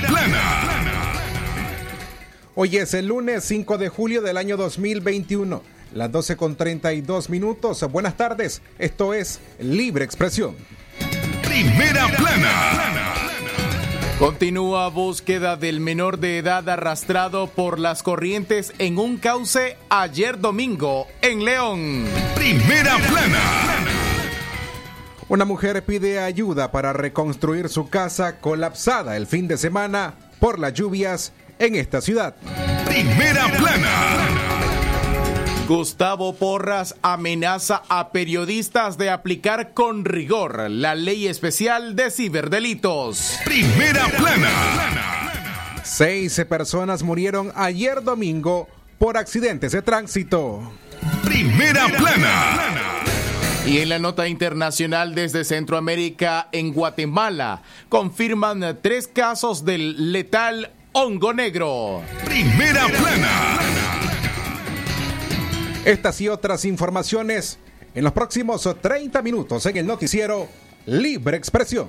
plana. Hoy es el lunes 5 de julio del año 2021, las 12 con 32 minutos. Buenas tardes, esto es Libre Expresión. Primera plana. Continúa búsqueda del menor de edad arrastrado por las corrientes en un cauce ayer domingo en León. Primera plana. Una mujer pide ayuda para reconstruir su casa colapsada el fin de semana por las lluvias en esta ciudad. Primera plana. Gustavo Porras amenaza a periodistas de aplicar con rigor la ley especial de ciberdelitos. Primera plana. Seis personas murieron ayer domingo por accidentes de tránsito. Primera plana. Y en la nota internacional desde Centroamérica, en Guatemala, confirman tres casos del letal hongo negro. Primera plana. Estas y otras informaciones en los próximos 30 minutos en el noticiero Libre Expresión.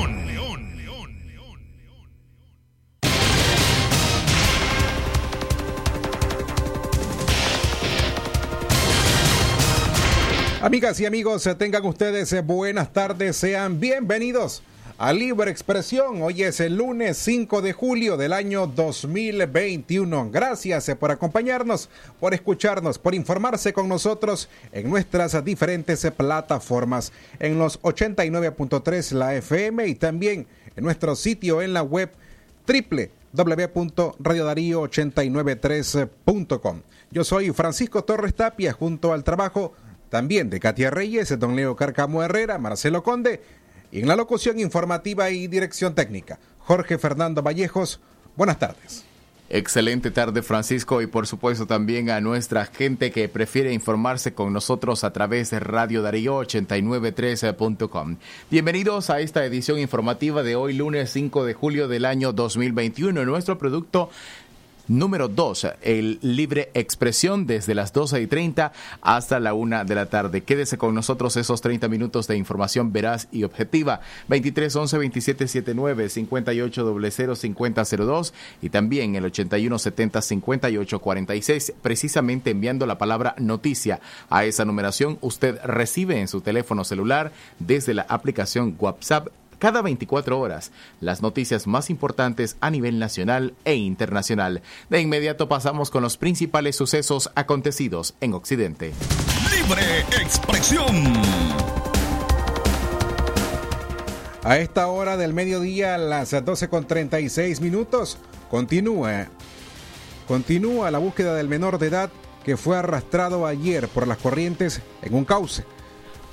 Amigas y amigos, tengan ustedes buenas tardes, sean bienvenidos a Libre Expresión. Hoy es el lunes 5 de julio del año 2021. Gracias por acompañarnos, por escucharnos, por informarse con nosotros en nuestras diferentes plataformas, en los 89.3 la FM y también en nuestro sitio en la web www.radiodarío893.com. Yo soy Francisco Torres Tapia junto al trabajo también de Katia Reyes, don Leo Carcamo Herrera, Marcelo Conde, y en la locución informativa y dirección técnica, Jorge Fernando Vallejos. Buenas tardes. Excelente tarde Francisco y por supuesto también a nuestra gente que prefiere informarse con nosotros a través de Radio Darío 893.com. Bienvenidos a esta edición informativa de hoy lunes 5 de julio del año 2021. Nuestro producto Número 2, el libre expresión desde las 12 y 30 hasta la 1 de la tarde. Quédese con nosotros esos 30 minutos de información veraz y objetiva. 23 11 27 79 58 00 50 02 y también el 81 70 58 46. Precisamente enviando la palabra noticia a esa numeración, usted recibe en su teléfono celular desde la aplicación WhatsApp cada 24 horas las noticias más importantes a nivel nacional e internacional. De inmediato pasamos con los principales sucesos acontecidos en Occidente. Libre expresión. A esta hora del mediodía, a las 12 con 36 minutos, continúa, continúa la búsqueda del menor de edad que fue arrastrado ayer por las corrientes en un cauce.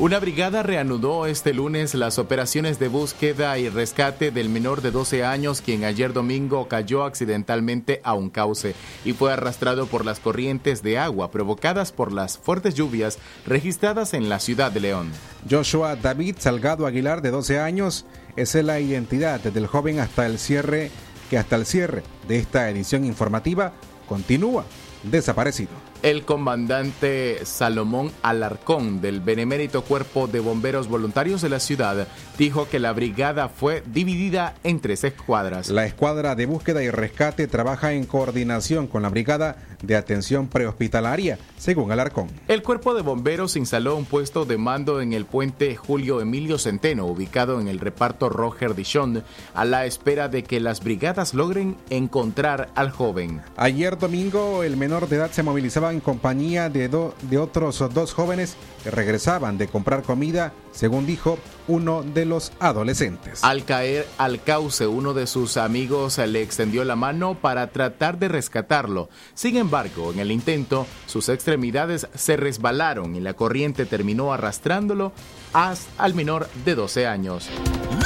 Una brigada reanudó este lunes las operaciones de búsqueda y rescate del menor de 12 años quien ayer domingo cayó accidentalmente a un cauce y fue arrastrado por las corrientes de agua provocadas por las fuertes lluvias registradas en la ciudad de León. Joshua David Salgado Aguilar, de 12 años, es la identidad del joven hasta el cierre que hasta el cierre de esta edición informativa continúa desaparecido. El comandante Salomón Alarcón del Benemérito Cuerpo de Bomberos Voluntarios de la ciudad dijo que la brigada fue dividida en tres escuadras. La escuadra de búsqueda y rescate trabaja en coordinación con la brigada de atención prehospitalaria, según Alarcón. El cuerpo de bomberos instaló un puesto de mando en el puente Julio Emilio Centeno, ubicado en el reparto Roger Dishon, a la espera de que las brigadas logren encontrar al joven. Ayer domingo, el menor de edad se movilizaba estaba en compañía de, de otros dos jóvenes que regresaban de comprar comida, según dijo uno de los adolescentes. Al caer al cauce, uno de sus amigos le extendió la mano para tratar de rescatarlo. Sin embargo, en el intento, sus extremidades se resbalaron y la corriente terminó arrastrándolo hasta al menor de 12 años.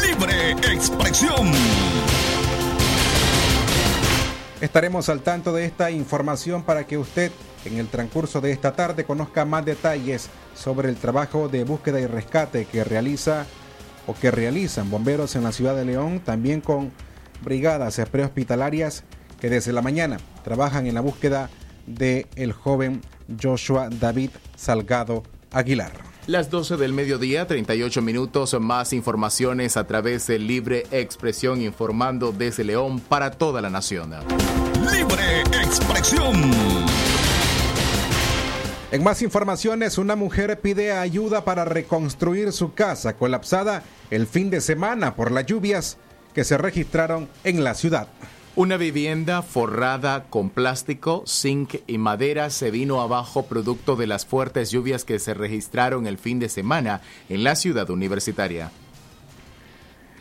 Libre expresión. Estaremos al tanto de esta información para que usted en el transcurso de esta tarde conozca más detalles sobre el trabajo de búsqueda y rescate que realiza o que realizan bomberos en la ciudad de León, también con brigadas prehospitalarias que desde la mañana trabajan en la búsqueda de el joven Joshua David Salgado Aguilar. Las 12 del mediodía, 38 minutos, más informaciones a través de Libre Expresión informando desde León para toda la nación. Libre Expresión. En más informaciones, una mujer pide ayuda para reconstruir su casa colapsada el fin de semana por las lluvias que se registraron en la ciudad. Una vivienda forrada con plástico, zinc y madera se vino abajo producto de las fuertes lluvias que se registraron el fin de semana en la ciudad universitaria.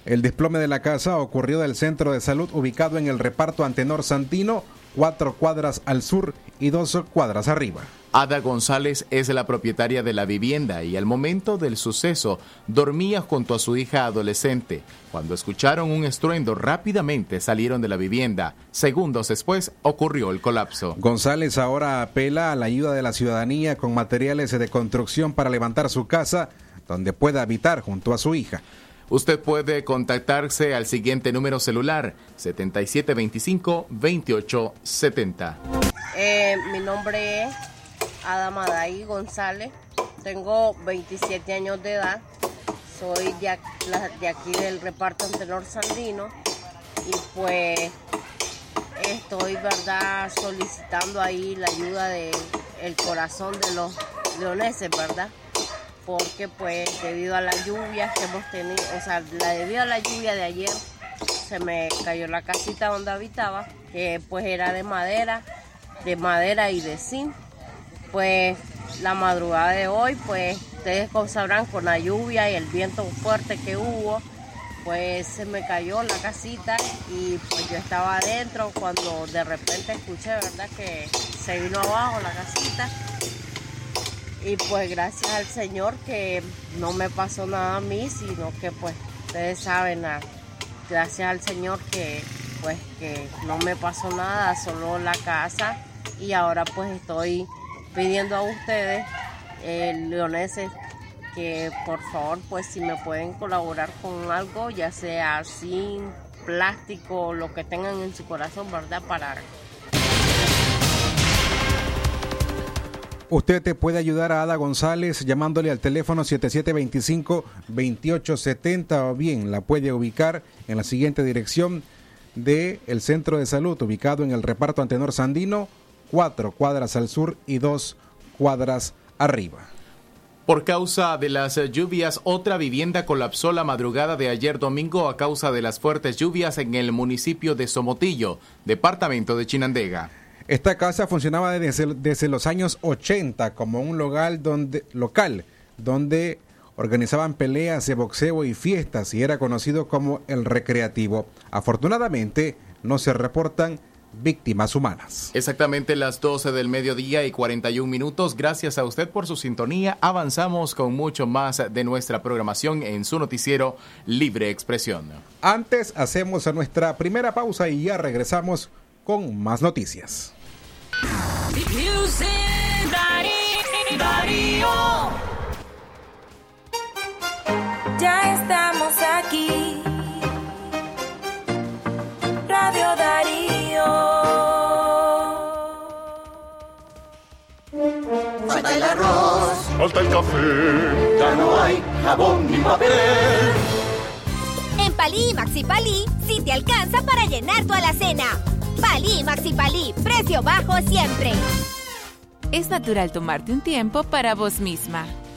El desplome de la casa ocurrió del centro de salud ubicado en el reparto Antenor Santino, cuatro cuadras al sur y dos cuadras arriba. Ada González es la propietaria de la vivienda y al momento del suceso dormía junto a su hija adolescente. Cuando escucharon un estruendo rápidamente salieron de la vivienda. Segundos después ocurrió el colapso. González ahora apela a la ayuda de la ciudadanía con materiales de construcción para levantar su casa donde pueda habitar junto a su hija. Usted puede contactarse al siguiente número celular 7725-2870. Eh, mi nombre es Adamaday González, tengo 27 años de edad, soy de aquí, del reparto Antenor Sandino. Y pues estoy verdad solicitando ahí la ayuda del el corazón de los leoneses, ¿verdad? Porque pues debido a las lluvias que hemos tenido, o sea, debido a la lluvia de ayer se me cayó la casita donde habitaba, que pues era de madera, de madera y de zinc pues la madrugada de hoy, pues ustedes sabrán con la lluvia y el viento fuerte que hubo, pues se me cayó la casita y pues yo estaba adentro cuando de repente escuché, ¿verdad? Que se vino abajo la casita. Y pues gracias al Señor que no me pasó nada a mí, sino que pues ustedes saben, gracias al Señor que pues que no me pasó nada, solo la casa y ahora pues estoy pidiendo a ustedes, eh, leoneses, que por favor, pues si me pueden colaborar con algo, ya sea sin plástico, lo que tengan en su corazón, ¿verdad? Para Usted te puede ayudar a Ada González llamándole al teléfono 7725-2870 o bien la puede ubicar en la siguiente dirección del el centro de salud ubicado en el reparto Antenor Sandino cuatro cuadras al sur y dos cuadras arriba. Por causa de las lluvias, otra vivienda colapsó la madrugada de ayer domingo a causa de las fuertes lluvias en el municipio de Somotillo, departamento de Chinandega. Esta casa funcionaba desde, los años 80 como un local donde, local donde organizaban peleas de boxeo y fiestas y era conocido como el recreativo. Afortunadamente, no se reportan víctimas humanas. Exactamente las 12 del mediodía y 41 minutos. Gracias a usted por su sintonía. Avanzamos con mucho más de nuestra programación en su noticiero Libre Expresión. Antes hacemos nuestra primera pausa y ya regresamos con más noticias. Ya estamos aquí. Falta el arroz, falta el café, ya no hay jabón ni papel. En Palí y Maxi Palí, sí te alcanza para llenar tu alacena. Palí y Maxi Palí, precio bajo siempre. Es natural tomarte un tiempo para vos misma.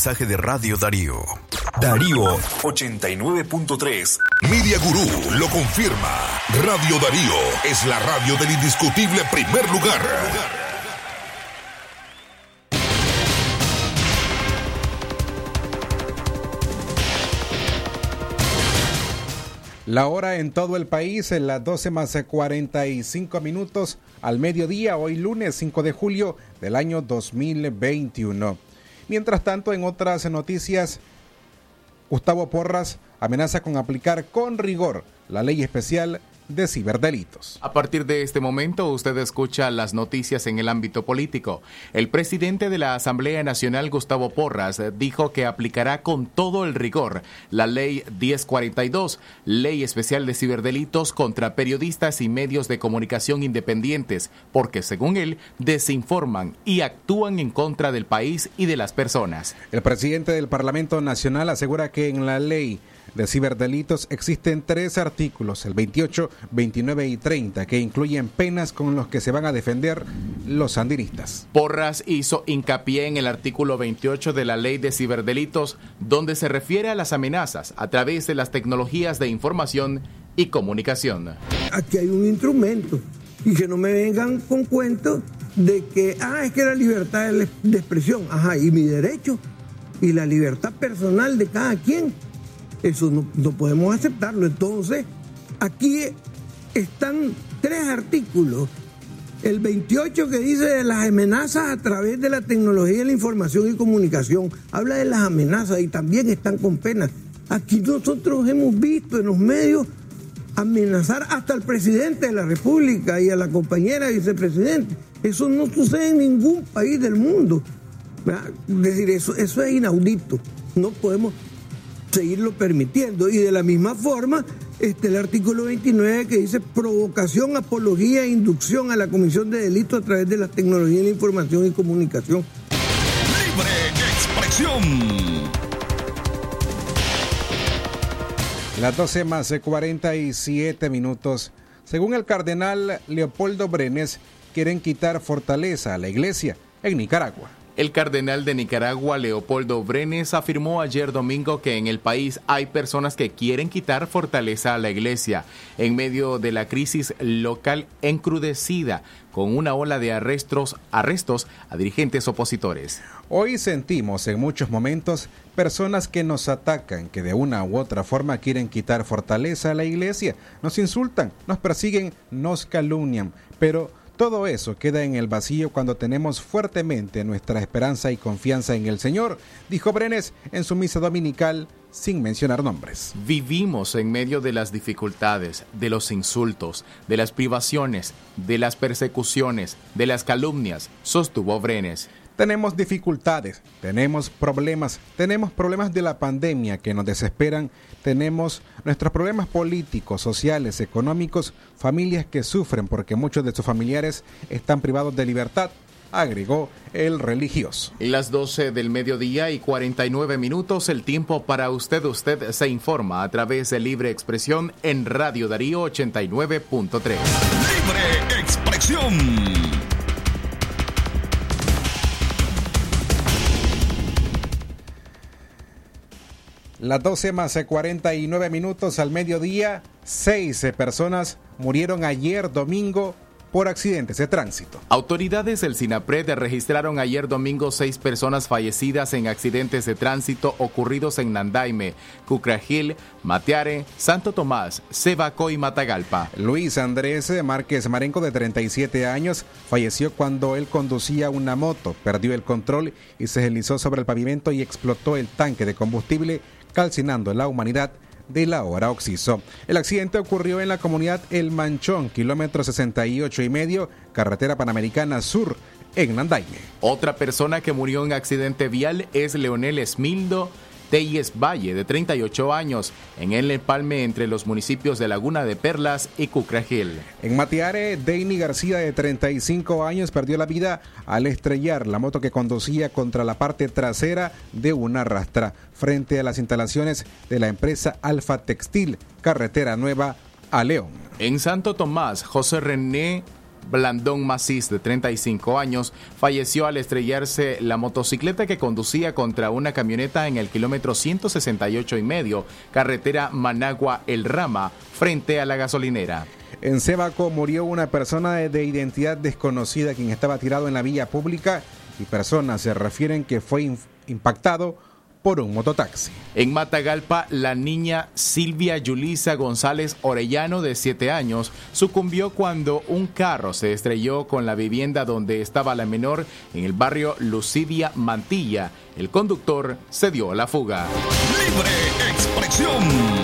Mensaje de Radio Darío. Darío 89.3. Media Gurú lo confirma. Radio Darío es la radio del indiscutible primer lugar. La hora en todo el país en las 12 más 45 minutos al mediodía, hoy lunes 5 de julio del año 2021. Mientras tanto, en otras noticias, Gustavo Porras amenaza con aplicar con rigor la ley especial de ciberdelitos. A partir de este momento, usted escucha las noticias en el ámbito político. El presidente de la Asamblea Nacional, Gustavo Porras, dijo que aplicará con todo el rigor la ley 1042, ley especial de ciberdelitos contra periodistas y medios de comunicación independientes, porque según él, desinforman y actúan en contra del país y de las personas. El presidente del Parlamento Nacional asegura que en la ley de ciberdelitos existen tres artículos, el 28, 29 y 30, que incluyen penas con los que se van a defender los sandinistas. Porras hizo hincapié en el artículo 28 de la ley de ciberdelitos, donde se refiere a las amenazas a través de las tecnologías de información y comunicación. Aquí hay un instrumento y que no me vengan con cuentos de que, ah, es que la libertad de expresión, ajá, y mi derecho y la libertad personal de cada quien eso no, no, podemos aceptarlo. Entonces, aquí están tres artículos. El 28 que dice de las amenazas a través de la tecnología de la información y comunicación. Habla de las amenazas y también están con penas. Aquí nosotros hemos visto en los medios amenazar hasta al presidente de la República y a la compañera vicepresidente. Eso no sucede en ningún país del mundo. Es decir, eso, eso es inaudito. No podemos seguirlo permitiendo. Y de la misma forma, este, el artículo 29 que dice provocación, apología e inducción a la comisión de delitos a través de las tecnologías de la información y comunicación. Libre expresión. Las 12 más 47 minutos. Según el cardenal Leopoldo Brenes, quieren quitar fortaleza a la iglesia en Nicaragua. El cardenal de Nicaragua, Leopoldo Brenes, afirmó ayer domingo que en el país hay personas que quieren quitar fortaleza a la iglesia en medio de la crisis local encrudecida con una ola de arrestos, arrestos a dirigentes opositores. Hoy sentimos en muchos momentos personas que nos atacan, que de una u otra forma quieren quitar fortaleza a la iglesia, nos insultan, nos persiguen, nos calumnian, pero todo eso queda en el vacío cuando tenemos fuertemente nuestra esperanza y confianza en el Señor, dijo Brenes en su misa dominical sin mencionar nombres. Vivimos en medio de las dificultades, de los insultos, de las privaciones, de las persecuciones, de las calumnias, sostuvo Brenes. Tenemos dificultades, tenemos problemas, tenemos problemas de la pandemia que nos desesperan, tenemos nuestros problemas políticos, sociales, económicos, familias que sufren porque muchos de sus familiares están privados de libertad, agregó el religioso. Las 12 del mediodía y 49 minutos, el tiempo para usted. Usted se informa a través de Libre Expresión en Radio Darío 89.3. Libre Expresión. Las 12 más 49 minutos al mediodía, seis personas murieron ayer domingo por accidentes de tránsito. Autoridades del SINAPRED registraron ayer domingo seis personas fallecidas en accidentes de tránsito ocurridos en Nandaime, Cucragil, Mateare, Santo Tomás, Cebaco y Matagalpa. Luis Andrés Márquez Marenco, de 37 años, falleció cuando él conducía una moto, perdió el control y se deslizó sobre el pavimento y explotó el tanque de combustible calcinando la humanidad de la hora Oxiso. El accidente ocurrió en la comunidad El Manchón, kilómetro 68 y medio, carretera panamericana sur, en Nandaime. Otra persona que murió en accidente vial es Leonel Esmildo Teyes Valle, de 38 años, en el empalme entre los municipios de Laguna de Perlas y Cucragil. En Matiare, Deini García, de 35 años, perdió la vida al estrellar la moto que conducía contra la parte trasera de una rastra frente a las instalaciones de la empresa Alfa Textil, carretera nueva a León. En Santo Tomás, José René Blandón Macís, de 35 años, falleció al estrellarse la motocicleta que conducía contra una camioneta en el kilómetro 168 y medio, carretera Managua-El Rama, frente a la gasolinera. En Cebaco murió una persona de identidad desconocida quien estaba tirado en la vía pública y personas se refieren que fue impactado por un mototaxi. En Matagalpa, la niña Silvia Yulisa González Orellano, de 7 años, sucumbió cuando un carro se estrelló con la vivienda donde estaba la menor en el barrio Lucidia Mantilla. El conductor se dio a la fuga. Libre expresión.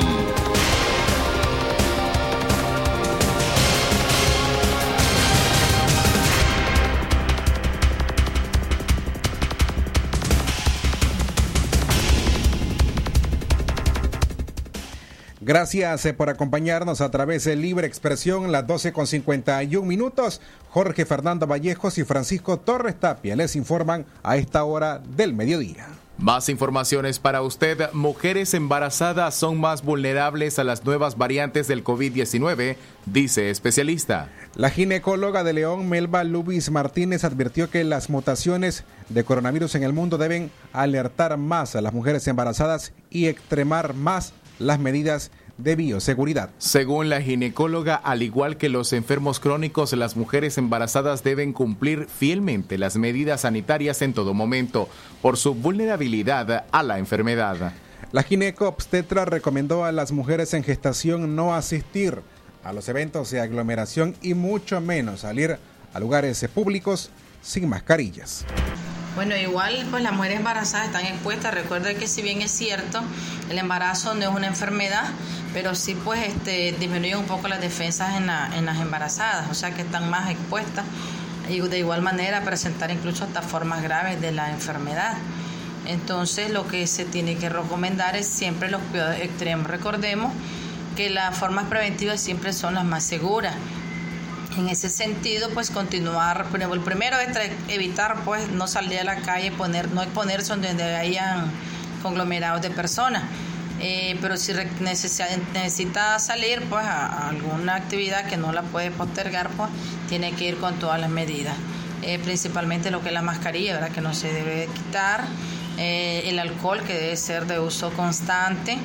Gracias eh, por acompañarnos a través de Libre Expresión, las 12 con 51 minutos. Jorge Fernando Vallejos y Francisco Torres Tapia les informan a esta hora del mediodía. Más informaciones para usted. Mujeres embarazadas son más vulnerables a las nuevas variantes del COVID-19, dice especialista. La ginecóloga de León, Melba Lubis Martínez, advirtió que las mutaciones de coronavirus en el mundo deben alertar más a las mujeres embarazadas y extremar más las medidas de bioseguridad. Según la ginecóloga, al igual que los enfermos crónicos, las mujeres embarazadas deben cumplir fielmente las medidas sanitarias en todo momento por su vulnerabilidad a la enfermedad. La gineco-obstetra recomendó a las mujeres en gestación no asistir a los eventos de aglomeración y mucho menos salir a lugares públicos sin mascarillas. Bueno, igual pues las mujeres embarazadas están expuestas. Recuerda que si bien es cierto, el embarazo no es una enfermedad, pero sí pues este, disminuye un poco las defensas en, la, en las embarazadas, o sea que están más expuestas y de igual manera presentar incluso hasta formas graves de la enfermedad. Entonces lo que se tiene que recomendar es siempre los cuidados extremos. Recordemos que las formas preventivas siempre son las más seguras. En ese sentido, pues continuar, el primero es evitar pues no salir a la calle, poner, no exponerse donde hayan conglomerados de personas. Eh, pero si necesita, necesita salir pues a, alguna actividad que no la puede postergar, pues tiene que ir con todas las medidas. Eh, principalmente lo que es la mascarilla, ¿verdad? que no se debe quitar, eh, el alcohol que debe ser de uso constante.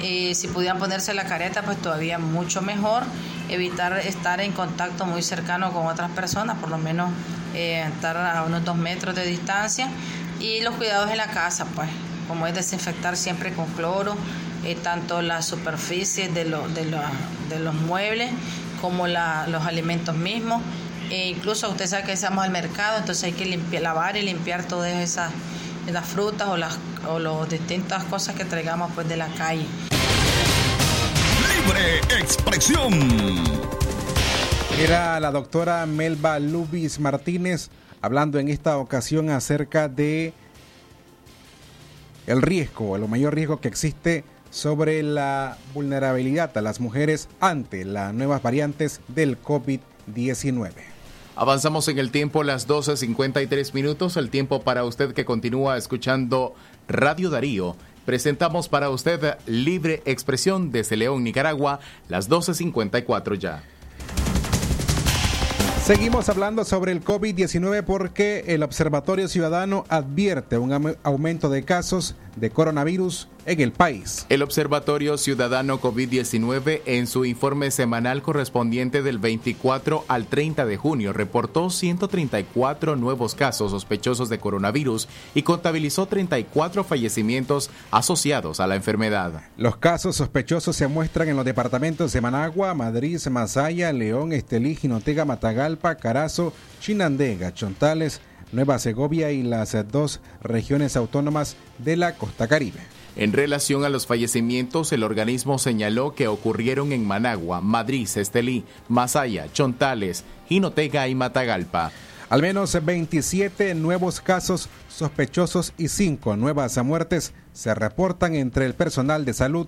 si pudieran ponerse la careta, pues todavía mucho mejor. Evitar estar en contacto muy cercano con otras personas, por lo menos estar a unos dos metros de distancia. Y los cuidados en la casa, pues como es desinfectar siempre con cloro, eh, tanto las superficies de, de, los muebles como los alimentos mismos. E incluso usted sabe que estamos al mercado, entonces hay que lavar y limpiar todas esas, las frutas o las o las distintas cosas que traigamos pues de la calle. Libre expresión. Era la doctora Melba Lubis Martínez hablando en esta ocasión acerca de el riesgo, el mayor riesgo que existe sobre la vulnerabilidad a las mujeres ante las nuevas variantes del COVID-19. Avanzamos en el tiempo, las 12.53 minutos, el tiempo para usted que continúa escuchando Radio Darío. Presentamos para usted Libre Expresión desde León, Nicaragua, las 12.54 ya. Seguimos hablando sobre el COVID-19 porque el Observatorio Ciudadano advierte un aumento de casos de coronavirus en el país. El Observatorio Ciudadano COVID-19 en su informe semanal correspondiente del 24 al 30 de junio reportó 134 nuevos casos sospechosos de coronavirus y contabilizó 34 fallecimientos asociados a la enfermedad. Los casos sospechosos se muestran en los departamentos de Managua, Madrid, Masaya, León, Estelí, Jinotega, Matagalpa, Carazo, Chinandega, Chontales, Nueva Segovia y las dos regiones autónomas de la costa caribe. En relación a los fallecimientos, el organismo señaló que ocurrieron en Managua, Madrid, Estelí, Masaya, Chontales, Jinotega y Matagalpa. Al menos 27 nuevos casos sospechosos y 5 nuevas muertes se reportan entre el personal de salud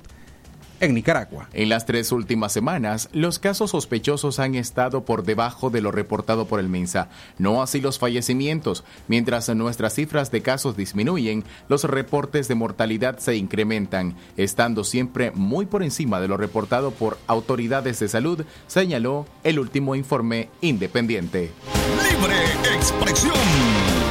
en Nicaragua. En las tres últimas semanas, los casos sospechosos han estado por debajo de lo reportado por el MINSA, no así los fallecimientos. Mientras nuestras cifras de casos disminuyen, los reportes de mortalidad se incrementan, estando siempre muy por encima de lo reportado por autoridades de salud, señaló el último informe independiente. Libre expresión.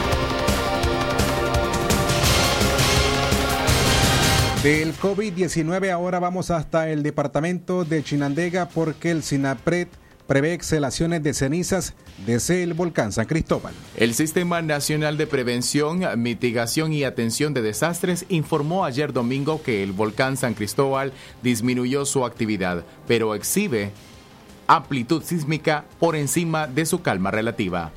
Del COVID-19 ahora vamos hasta el departamento de Chinandega porque el SINAPRED prevé exhalaciones de cenizas desde el volcán San Cristóbal. El Sistema Nacional de Prevención, Mitigación y Atención de Desastres informó ayer domingo que el volcán San Cristóbal disminuyó su actividad, pero exhibe amplitud sísmica por encima de su calma relativa.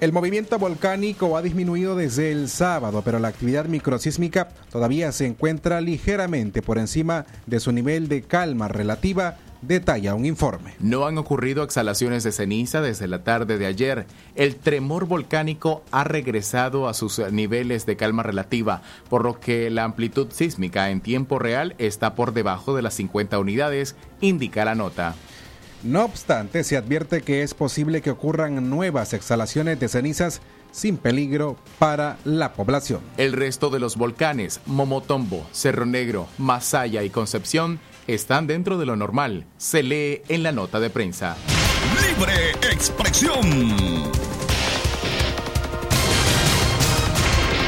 El movimiento volcánico ha disminuido desde el sábado, pero la actividad microsísmica todavía se encuentra ligeramente por encima de su nivel de calma relativa, detalla un informe. No han ocurrido exhalaciones de ceniza desde la tarde de ayer. El tremor volcánico ha regresado a sus niveles de calma relativa, por lo que la amplitud sísmica en tiempo real está por debajo de las 50 unidades, indica la nota. No obstante, se advierte que es posible que ocurran nuevas exhalaciones de cenizas sin peligro para la población. El resto de los volcanes, Momotombo, Cerro Negro, Masaya y Concepción, están dentro de lo normal, se lee en la nota de prensa. Libre expresión.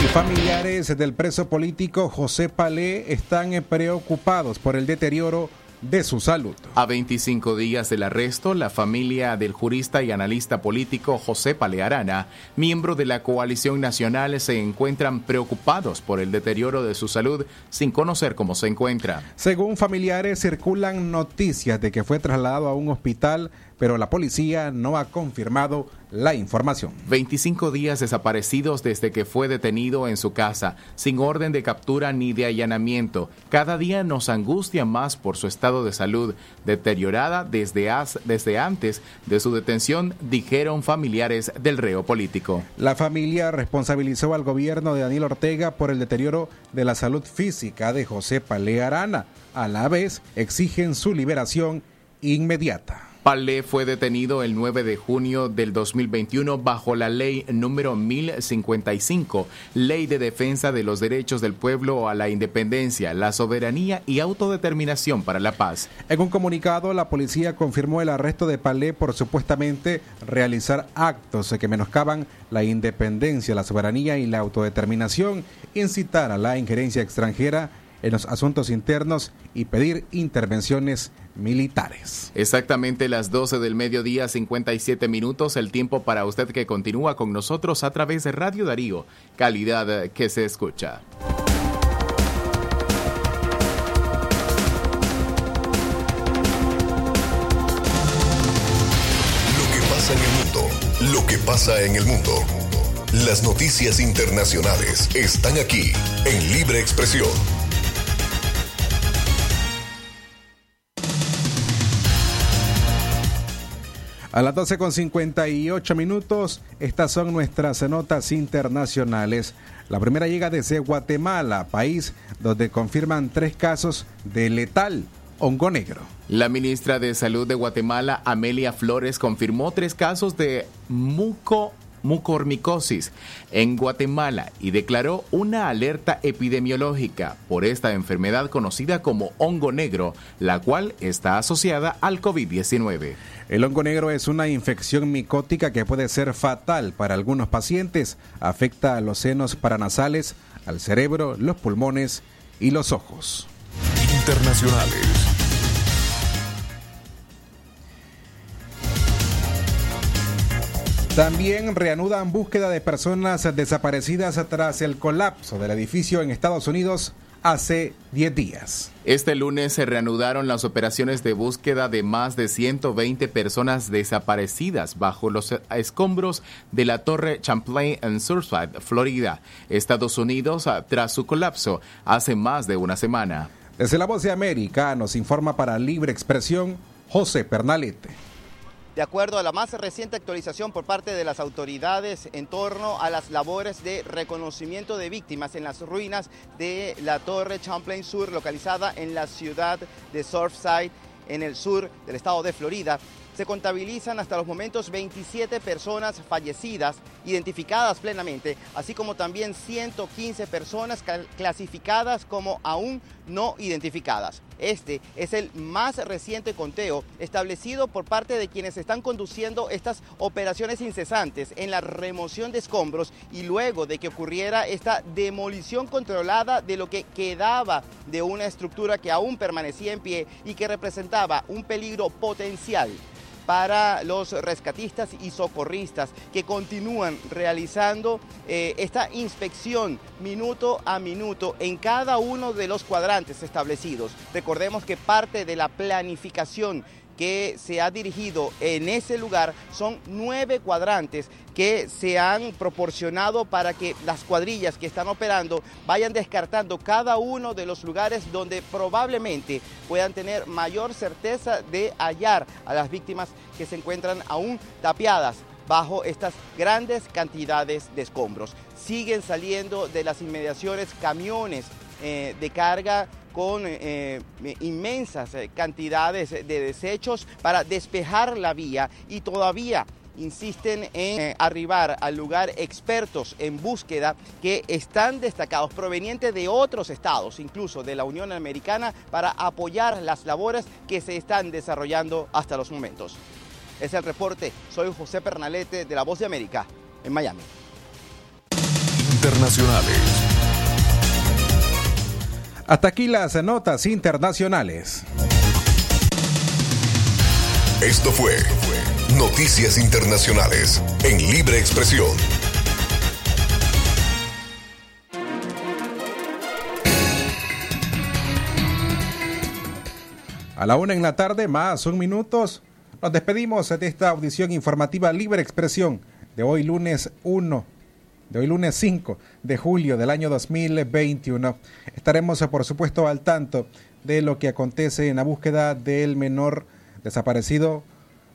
Y familiares del preso político José Palé están preocupados por el deterioro de su salud. A 25 días del arresto, la familia del jurista y analista político José Palearana, miembro de la coalición nacional, se encuentran preocupados por el deterioro de su salud sin conocer cómo se encuentra. Según familiares, circulan noticias de que fue trasladado a un hospital pero la policía no ha confirmado la información. 25 días desaparecidos desde que fue detenido en su casa, sin orden de captura ni de allanamiento. Cada día nos angustia más por su estado de salud, deteriorada desde, desde antes de su detención, dijeron familiares del reo político. La familia responsabilizó al gobierno de Daniel Ortega por el deterioro de la salud física de José Palé Arana. A la vez, exigen su liberación inmediata. Palé fue detenido el 9 de junio del 2021 bajo la ley número 1055, Ley de Defensa de los Derechos del Pueblo a la Independencia, la Soberanía y Autodeterminación para la Paz. En un comunicado, la policía confirmó el arresto de Palé por supuestamente realizar actos que menoscaban la independencia, la soberanía y la autodeterminación, incitar a la injerencia extranjera en los asuntos internos y pedir intervenciones militares. Exactamente las 12 del mediodía, 57 minutos, el tiempo para usted que continúa con nosotros a través de Radio Darío, calidad que se escucha. Lo que pasa en el mundo, lo que pasa en el mundo. Las noticias internacionales están aquí en Libre Expresión. A las 12 con 58 minutos, estas son nuestras notas internacionales. La primera llega desde Guatemala, país donde confirman tres casos de letal hongo negro. La ministra de Salud de Guatemala, Amelia Flores, confirmó tres casos de muco mucormicosis en Guatemala y declaró una alerta epidemiológica por esta enfermedad conocida como hongo negro, la cual está asociada al COVID-19. El hongo negro es una infección micótica que puede ser fatal para algunos pacientes. Afecta a los senos paranasales, al cerebro, los pulmones y los ojos. Internacionales. También reanudan búsqueda de personas desaparecidas tras el colapso del edificio en Estados Unidos hace 10 días. Este lunes se reanudaron las operaciones de búsqueda de más de 120 personas desaparecidas bajo los escombros de la Torre Champlain en Surfside, Florida, Estados Unidos, tras su colapso hace más de una semana. Desde la Voz de América nos informa para Libre Expresión José Pernalete. De acuerdo a la más reciente actualización por parte de las autoridades en torno a las labores de reconocimiento de víctimas en las ruinas de la Torre Champlain Sur, localizada en la ciudad de Surfside, en el sur del estado de Florida, se contabilizan hasta los momentos 27 personas fallecidas, identificadas plenamente, así como también 115 personas clasificadas como aún no identificadas. Este es el más reciente conteo establecido por parte de quienes están conduciendo estas operaciones incesantes en la remoción de escombros y luego de que ocurriera esta demolición controlada de lo que quedaba de una estructura que aún permanecía en pie y que representaba un peligro potencial para los rescatistas y socorristas que continúan realizando eh, esta inspección minuto a minuto en cada uno de los cuadrantes establecidos. Recordemos que parte de la planificación que se ha dirigido en ese lugar son nueve cuadrantes que se han proporcionado para que las cuadrillas que están operando vayan descartando cada uno de los lugares donde probablemente puedan tener mayor certeza de hallar a las víctimas que se encuentran aún tapiadas bajo estas grandes cantidades de escombros. Siguen saliendo de las inmediaciones camiones eh, de carga con eh, inmensas eh, cantidades de desechos para despejar la vía y todavía insisten en eh, arribar al lugar expertos en búsqueda que están destacados provenientes de otros estados, incluso de la Unión Americana, para apoyar las labores que se están desarrollando hasta los momentos. Es el reporte. Soy José Pernalete de La Voz de América en Miami. Internacionales. Hasta aquí las notas internacionales. Esto fue Noticias Internacionales en Libre Expresión. A la una en la tarde, más un minutos. Nos despedimos de esta audición informativa Libre Expresión de hoy lunes 1, de hoy lunes 5 de julio del año 2021. Estaremos, por supuesto, al tanto de lo que acontece en la búsqueda del menor desaparecido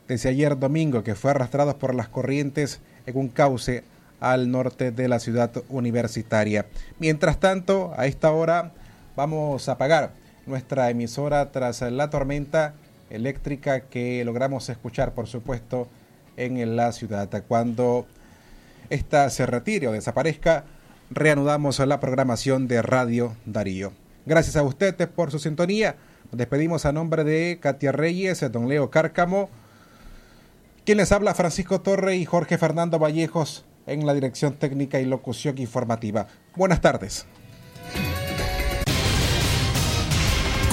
desde ayer domingo, que fue arrastrado por las corrientes en un cauce al norte de la ciudad universitaria. Mientras tanto, a esta hora vamos a apagar nuestra emisora tras la tormenta eléctrica que logramos escuchar, por supuesto, en la ciudad. Cuando esta se retire o desaparezca, reanudamos la programación de Radio Darío. Gracias a ustedes por su sintonía. Nos despedimos a nombre de Katia Reyes, don Leo Cárcamo, quien les habla Francisco Torre y Jorge Fernando Vallejos en la dirección técnica y locución informativa. Buenas tardes.